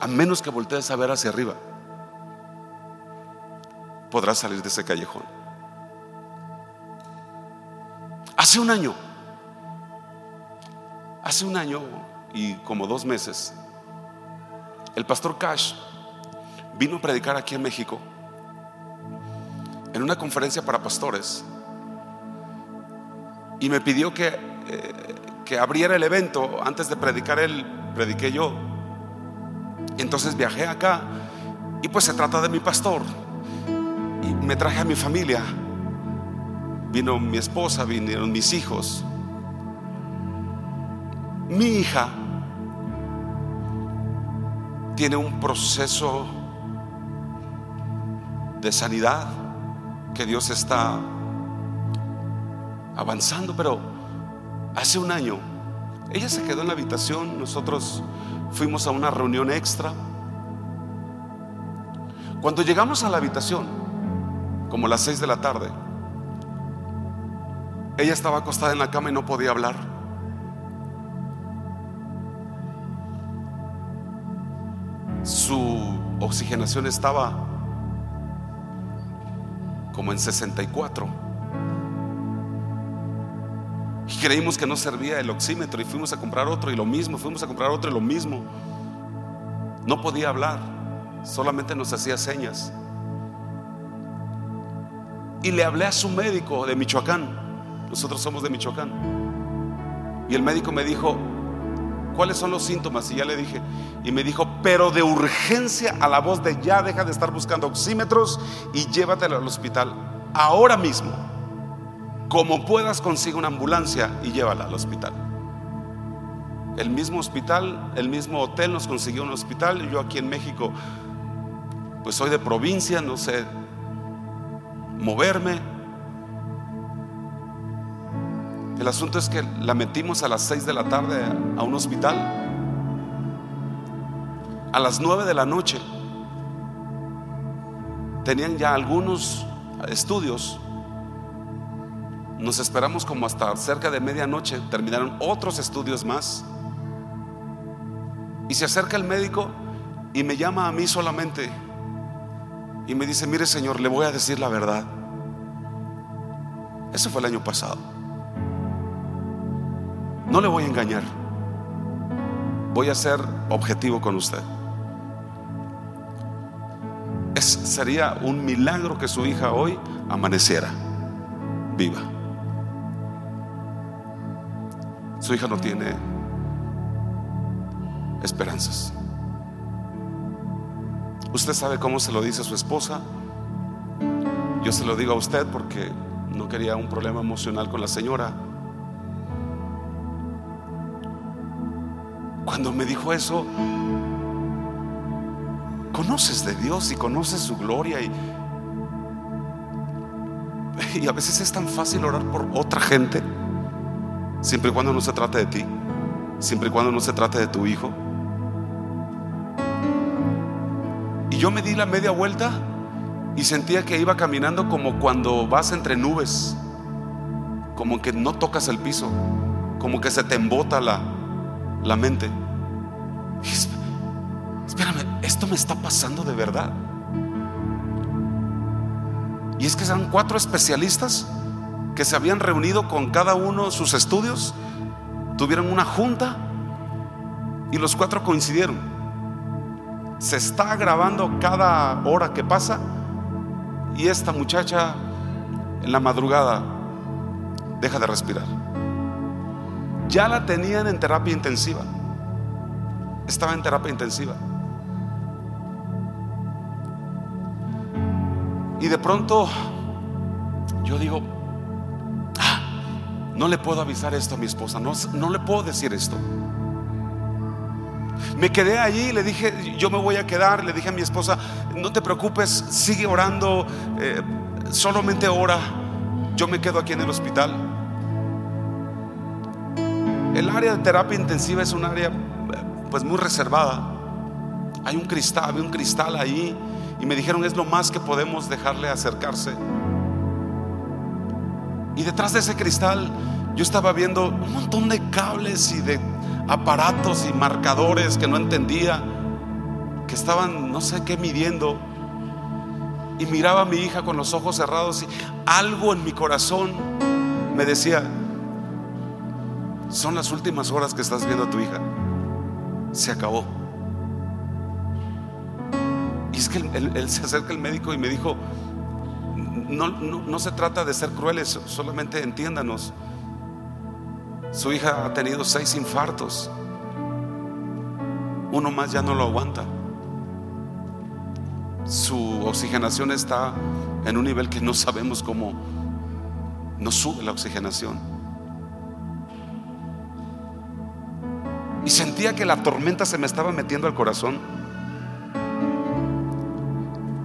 A menos que voltees a ver hacia arriba, podrás salir de ese callejón. Hace un año, hace un año y como dos meses, el pastor Cash vino a predicar aquí en México en una conferencia para pastores y me pidió que, eh, que abriera el evento. Antes de predicar él, prediqué yo. Entonces viajé acá y pues se trata de mi pastor. Y me traje a mi familia. Vino mi esposa, vinieron mis hijos. Mi hija tiene un proceso de sanidad que Dios está avanzando, pero hace un año ella se quedó en la habitación, nosotros fuimos a una reunión extra. Cuando llegamos a la habitación, como las seis de la tarde, ella estaba acostada en la cama y no podía hablar. Su oxigenación estaba como en 64 creímos que no servía el oxímetro y fuimos a comprar otro y lo mismo, fuimos a comprar otro y lo mismo. No podía hablar, solamente nos hacía señas. Y le hablé a su médico de Michoacán, nosotros somos de Michoacán. Y el médico me dijo, ¿cuáles son los síntomas? Y ya le dije, y me dijo, pero de urgencia a la voz de ya deja de estar buscando oxímetros y llévatelo al hospital ahora mismo como puedas consigue una ambulancia y llévala al hospital. El mismo hospital, el mismo hotel nos consiguió un hospital. Yo aquí en México, pues soy de provincia, no sé moverme. El asunto es que la metimos a las 6 de la tarde a un hospital. A las 9 de la noche tenían ya algunos estudios nos esperamos como hasta cerca de medianoche, terminaron otros estudios más. Y se acerca el médico y me llama a mí solamente y me dice, mire Señor, le voy a decir la verdad. Eso fue el año pasado. No le voy a engañar. Voy a ser objetivo con usted. sería un milagro que su hija hoy amaneciera viva. Su hija no tiene esperanzas. Usted sabe cómo se lo dice a su esposa. Yo se lo digo a usted porque no quería un problema emocional con la señora. Cuando me dijo eso, conoces de Dios y conoces su gloria y, y a veces es tan fácil orar por otra gente, siempre y cuando no se trate de ti, siempre y cuando no se trate de tu hijo. Y yo me di la media vuelta y sentía que iba caminando como cuando vas entre nubes, como que no tocas el piso, como que se te embota la, la mente. Espérame, esto me está pasando de verdad. Y es que eran cuatro especialistas que se habían reunido con cada uno sus estudios, tuvieron una junta y los cuatro coincidieron se está grabando cada hora que pasa y esta muchacha en la madrugada deja de respirar. Ya la tenían en terapia intensiva. Estaba en terapia intensiva. Y de pronto yo digo, ah, no le puedo avisar esto a mi esposa, no, no le puedo decir esto. Me quedé allí, le dije, yo me voy a quedar, le dije a mi esposa, no te preocupes, sigue orando, eh, solamente ora, yo me quedo aquí en el hospital. El área de terapia intensiva es un área pues muy reservada. Hay un cristal, había un cristal ahí y me dijeron es lo más que podemos dejarle acercarse. Y detrás de ese cristal yo estaba viendo un montón de cables y de aparatos y marcadores que no entendía, que estaban no sé qué midiendo. Y miraba a mi hija con los ojos cerrados y algo en mi corazón me decía, son las últimas horas que estás viendo a tu hija. Se acabó. Y es que él, se acerca al médico y me dijo, no, no se trata de ser crueles, solamente entiéndanos. Su hija ha tenido seis infartos. Uno más ya no lo aguanta. Su oxigenación está en un nivel que no sabemos cómo no sube la oxigenación. Y sentía que la tormenta se me estaba metiendo al corazón.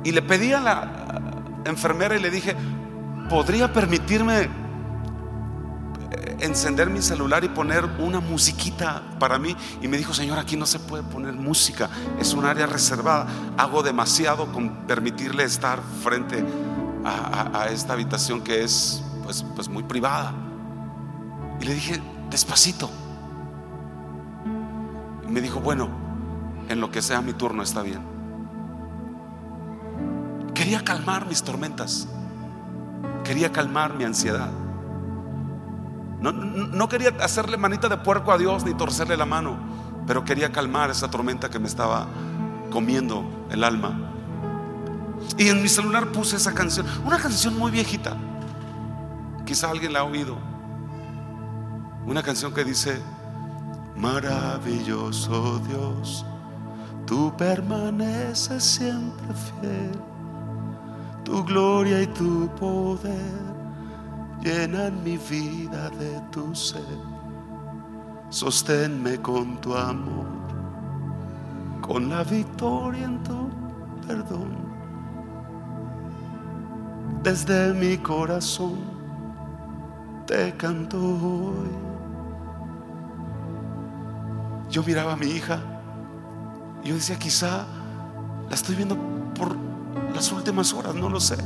Y le pedí a la enfermera y le dije, ¿podría permitirme encender mi celular y poner una musiquita para mí. Y me dijo, Señor, aquí no se puede poner música, es un área reservada. Hago demasiado con permitirle estar frente a, esta habitación que es pues, pues muy privada. Y le dije, despacito. Me dijo, bueno, en lo que sea mi turno está bien. Quería calmar mis tormentas. Quería calmar mi ansiedad. No, quería hacerle manita de puerco a Dios ni torcerle la mano, pero quería calmar esa tormenta que me estaba comiendo el alma. Y en mi celular puse esa canción, una canción muy viejita. Quizá alguien la ha oído. Una canción que dice, maravilloso Dios, tú permaneces siempre fiel, tu gloria y tu poder llenan mi vida de tu ser. Sosténme con tu amor, con la victoria en tu perdón. Desde mi corazón te canto hoy. Yo miraba a mi hija y yo decía, quizá la estoy viendo por las últimas horas, no lo sé.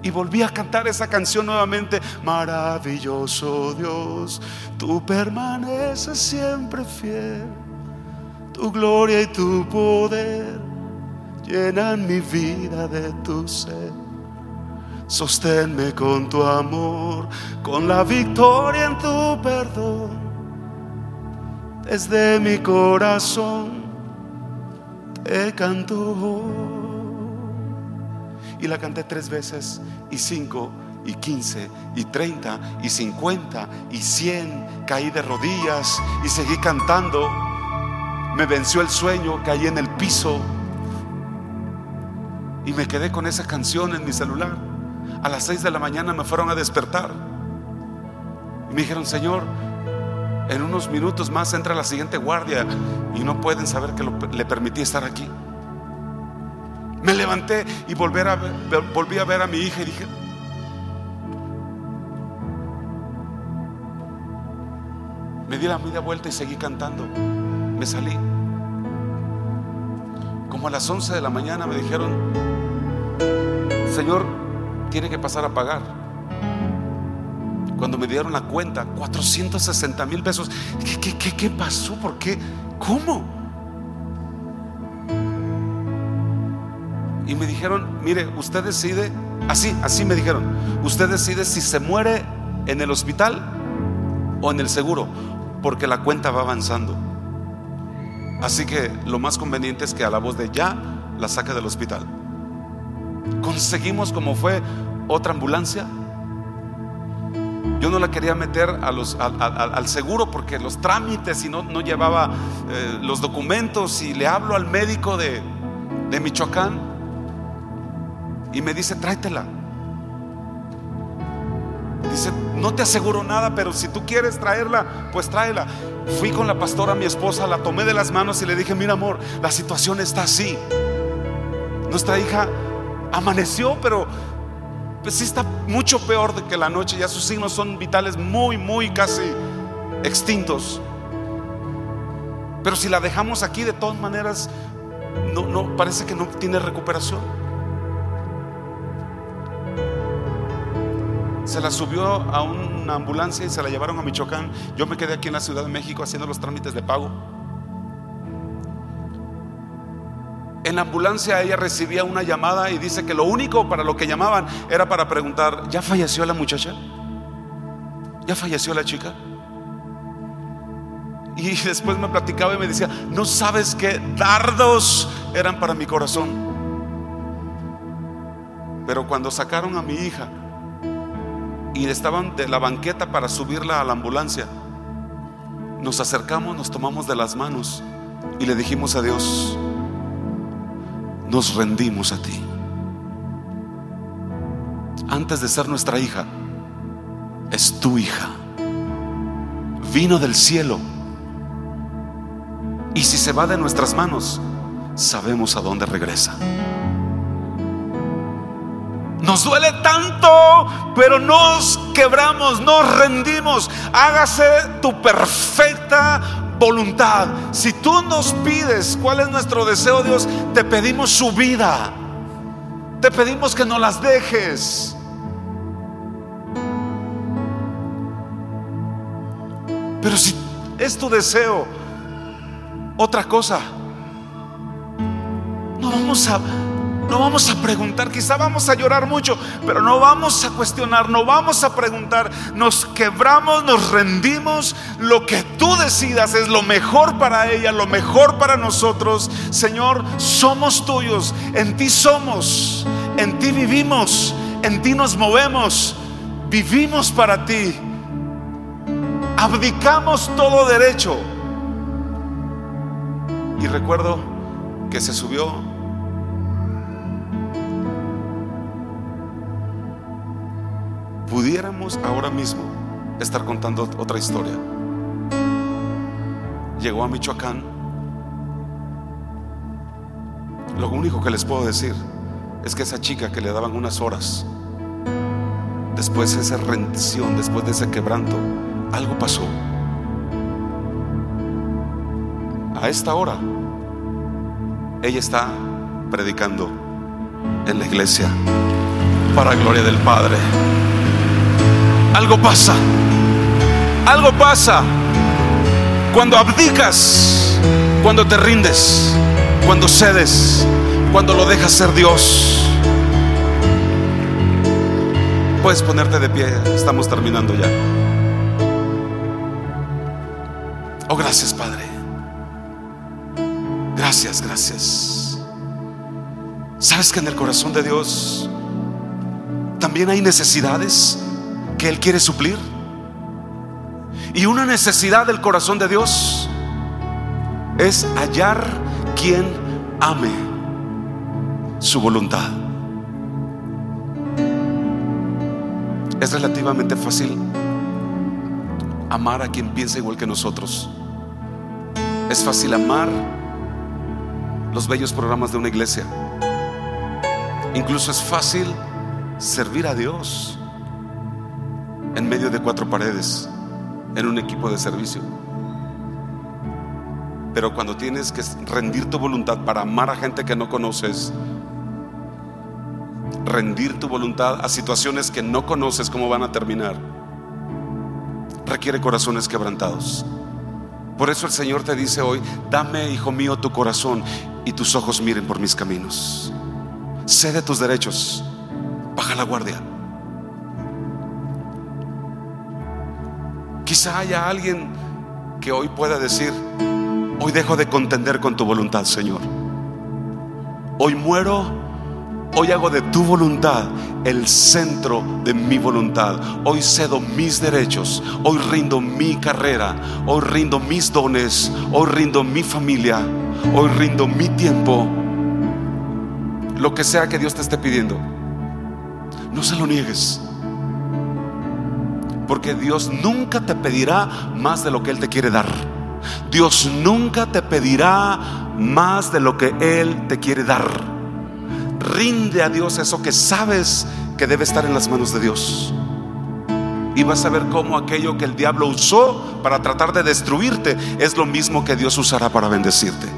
Y volví a cantar esa canción nuevamente. Maravilloso Dios, tú permaneces siempre fiel. Tu gloria y tu poder llenan mi vida de tu ser. Sosténme con tu amor, con la victoria en tu perdón. Desde mi corazón te canto y la canté tres veces y cinco y quince y treinta y cincuenta y cien. Caí de rodillas y seguí cantando. Me venció el sueño, caí en el piso y me quedé con esa canción en mi celular. A las seis de la mañana me fueron a despertar y me dijeron, Señor, en unos minutos más entra la siguiente guardia y no pueden saber que le permití estar aquí. Me levanté y volví a, volví a ver a mi hija y dije, me di la media vuelta y seguí cantando. Me salí. Como a las 11 de la mañana me dijeron, Señor, tiene que pasar a pagar. Cuando me dieron la cuenta, 460 mil pesos. ¿Qué, qué, qué pasó? ¿Por qué? ¿Cómo? y me dijeron, mire, usted decide, así, así me dijeron, usted decide si se muere en el hospital o en el seguro, porque la cuenta va avanzando. Así que lo más conveniente es que a la voz de ya la saque del hospital. Conseguimos como fue otra ambulancia. Yo no la quería meter al seguro porque los trámites y no, no llevaba eh, los documentos y le hablo al médico de, de Michoacán y me dice, tráetela. Dice, no te aseguro nada, pero si tú quieres traerla, pues tráela. Fui con la pastora, mi esposa, la tomé de las manos y le dije, mira amor, la situación está así. Nuestra hija amaneció, pero pues sí está mucho peor de que la noche. Ya sus signos son vitales muy, muy casi extintos. Pero si la dejamos aquí, de todas maneras, no, no parece que no tiene recuperación. se la subió a una ambulancia y se la llevaron a Michoacán. Yo me quedé aquí en la Ciudad de México haciendo los trámites de pago. En la ambulancia ella recibía una llamada y dice que lo único para lo que llamaban era para preguntar, ¿ya falleció la muchacha? ¿Ya falleció la chica? Y después me platicaba y me decía, no sabes qué dardos eran para mi corazón. Pero cuando sacaron a mi hija, y estaban de la banqueta para subirla a la ambulancia. Nos acercamos, nos tomamos de las manos y le dijimos a Dios, nos rendimos a ti. Antes de ser nuestra hija, es tu hija. Vino del cielo. Y si se va de nuestras manos, sabemos a dónde regresa. Nos duele tanto, pero nos quebramos, nos rendimos. Hágase tu perfecta voluntad. Si tú nos pides cuál es nuestro deseo, Dios, te pedimos su vida. Te pedimos que no las dejes. Pero si es tu deseo, otra cosa, no vamos a no vamos a preguntar, quizá vamos a llorar mucho, pero no vamos a cuestionar, no vamos a preguntar. Nos quebramos, nos rendimos. Lo que tú decidas es lo mejor para ella, lo mejor para nosotros. Señor, somos tuyos, en ti somos, en ti vivimos, en ti nos movemos, vivimos para ti. Abdicamos todo derecho. Y recuerdo que se subió pudiéramos ahora mismo estar contando otra historia. Llegó a Michoacán. Lo único que les puedo decir es que esa chica que le daban unas horas, después de esa rendición, después de ese quebranto, algo pasó. A esta hora, ella está predicando en la iglesia para gloria del Padre. Algo pasa. Algo pasa cuando abdicas, cuando te rindes, cuando cedes, cuando lo dejas ser Dios. Puedes ponerte de pie, estamos terminando ya. Oh, gracias Padre. Gracias, gracias. ¿Sabes que en el corazón de Dios también hay necesidades que Él quiere suplir? Y una necesidad del corazón de Dios es hallar quien ame su voluntad. Es relativamente fácil amar a quien piensa igual que nosotros. Es fácil amar los bellos programas de una iglesia. Incluso es fácil servir a Dios en medio de cuatro paredes, en un equipo de servicio. Pero cuando tienes que rendir tu voluntad para amar a gente que no conoces, rendir tu voluntad a situaciones que no conoces cómo van a terminar, requiere corazones quebrantados. Por eso el Señor te dice hoy, dame, hijo mío, tu corazón y tus ojos miren por mis caminos. Cede tus derechos, baja la guardia. Quizá haya alguien que hoy pueda decir, Hoy dejo de contender con tu voluntad, Señor. Hoy muero, hoy hago de tu voluntad el centro de mi voluntad. Hoy cedo mis derechos, hoy rindo mi carrera, hoy rindo mis dones, hoy rindo mi familia, hoy rindo mi tiempo. Lo que sea que Dios te esté pidiendo, no se lo niegues. Porque Dios nunca te pedirá más de lo que Él te quiere dar. Dios nunca te pedirá más de lo que Él te quiere dar. Rinde a Dios eso que sabes que debe estar en las manos de Dios. Y vas a ver cómo aquello que el diablo usó para tratar de destruirte es lo mismo que Dios usará para bendecirte.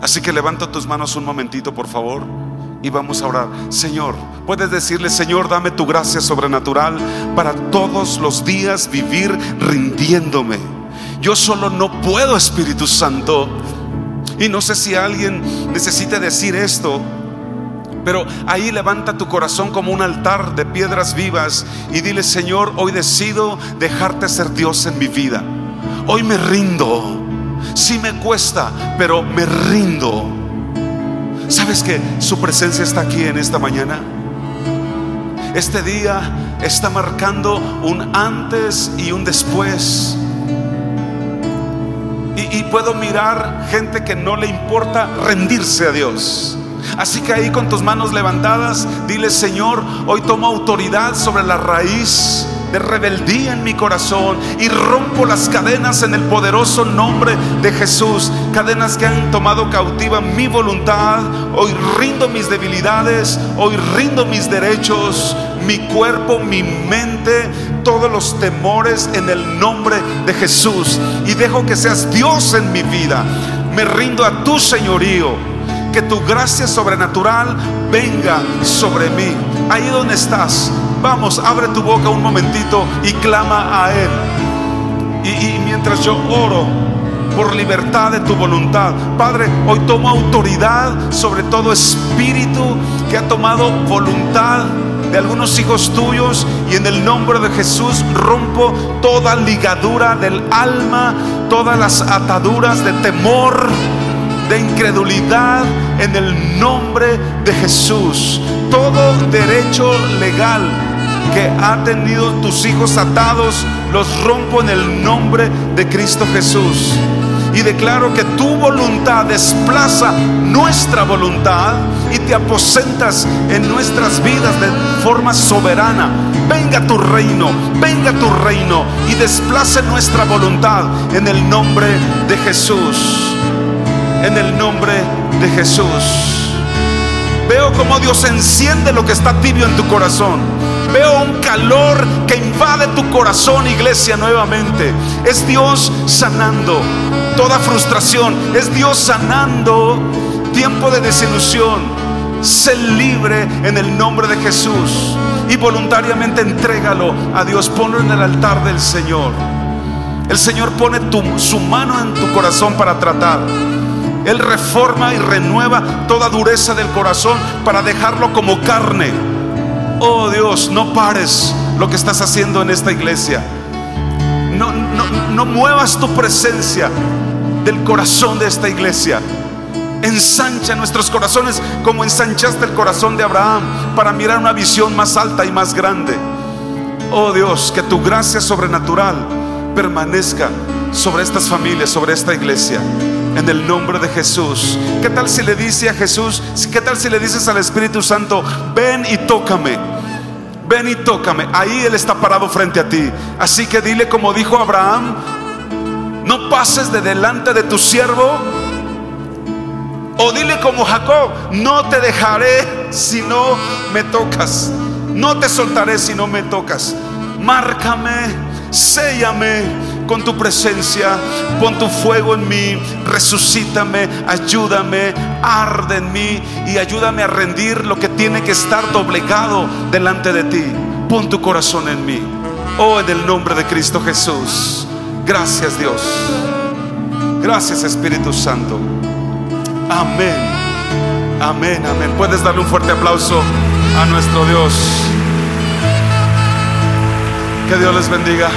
Así que levanta tus manos un momentito, por favor y vamos a orar. Señor, puedes decirle, Señor, dame tu gracia sobrenatural para todos los días vivir rindiéndome. Yo solo no puedo, Espíritu Santo. Y no sé si alguien necesite decir esto, pero ahí levanta tu corazón como un altar de piedras vivas y dile, Señor, hoy decido dejarte ser Dios en mi vida. Hoy me rindo. Sí me cuesta, pero me rindo. ¿Sabes que su presencia está aquí en esta mañana? Este día está marcando un antes y un después. Y, puedo mirar gente que no le importa rendirse a Dios. Así que ahí con tus manos levantadas, dile Señor, hoy tomo autoridad sobre la raíz de rebeldía en mi corazón y rompo las cadenas en el poderoso nombre de Jesús. Cadenas que han tomado cautiva mi voluntad. Hoy rindo mis debilidades, hoy rindo mis derechos, mi cuerpo, mi mente, todos los temores en el nombre de Jesús. Y dejo que seas Dios en mi vida. Me rindo a tu señorío que tu gracia sobrenatural venga sobre mí. Ahí donde estás, vamos, abre tu boca un momentito y clama a Él. Y, mientras yo oro por libertad de tu voluntad, Padre, hoy tomo autoridad sobre todo espíritu que ha tomado voluntad de algunos hijos tuyos y en el nombre de Jesús rompo toda ligadura del alma, todas las ataduras de temor de incredulidad en el nombre de Jesús. Todo derecho legal que ha tenido tus hijos atados, los rompo en el nombre de Cristo Jesús. Y declaro que tu voluntad desplaza nuestra voluntad y te aposentas en nuestras vidas de forma soberana. Venga tu reino, venga tu reino y desplace nuestra voluntad en el nombre de Jesús en el nombre de Jesús. Veo como Dios enciende lo que está tibio en tu corazón. Veo un calor que invade tu corazón, iglesia, nuevamente. Es Dios sanando toda frustración. Es Dios sanando tiempo de desilusión. Sé libre en el nombre de Jesús. Y voluntariamente entrégalo a Dios. Ponlo en el altar del Señor. El Señor pone su mano en tu corazón para tratar. Él reforma y renueva toda dureza del corazón para dejarlo como carne. Oh Dios, no pares lo que estás haciendo en esta iglesia. No, no, no muevas tu presencia del corazón de esta iglesia. Ensancha nuestros corazones como ensanchaste el corazón de Abraham para mirar una visión más alta y más grande. Oh Dios, que tu gracia sobrenatural permanezca sobre estas familias, sobre esta iglesia. En el nombre de Jesús. ¿Qué tal si le dice a Jesús? ¿Qué tal si le dices al Espíritu Santo, ven y tócame? Ven y tócame. Ahí Él está parado frente a ti. Así que dile como dijo Abraham, no pases de delante de tu siervo. O dile como Jacob, no te dejaré si no me tocas. No te soltaré si no me tocas. Márcame, séllame con tu presencia, pon tu fuego en mí, resucítame, ayúdame, arde en mí y ayúdame a rendir lo que tiene que estar doblegado delante de ti. Pon tu corazón en mí. Oh, en el nombre de Cristo Jesús. Gracias Dios. Gracias Espíritu Santo. Amén. Amén, amén. Puedes darle un fuerte aplauso a nuestro Dios. Que Dios les bendiga.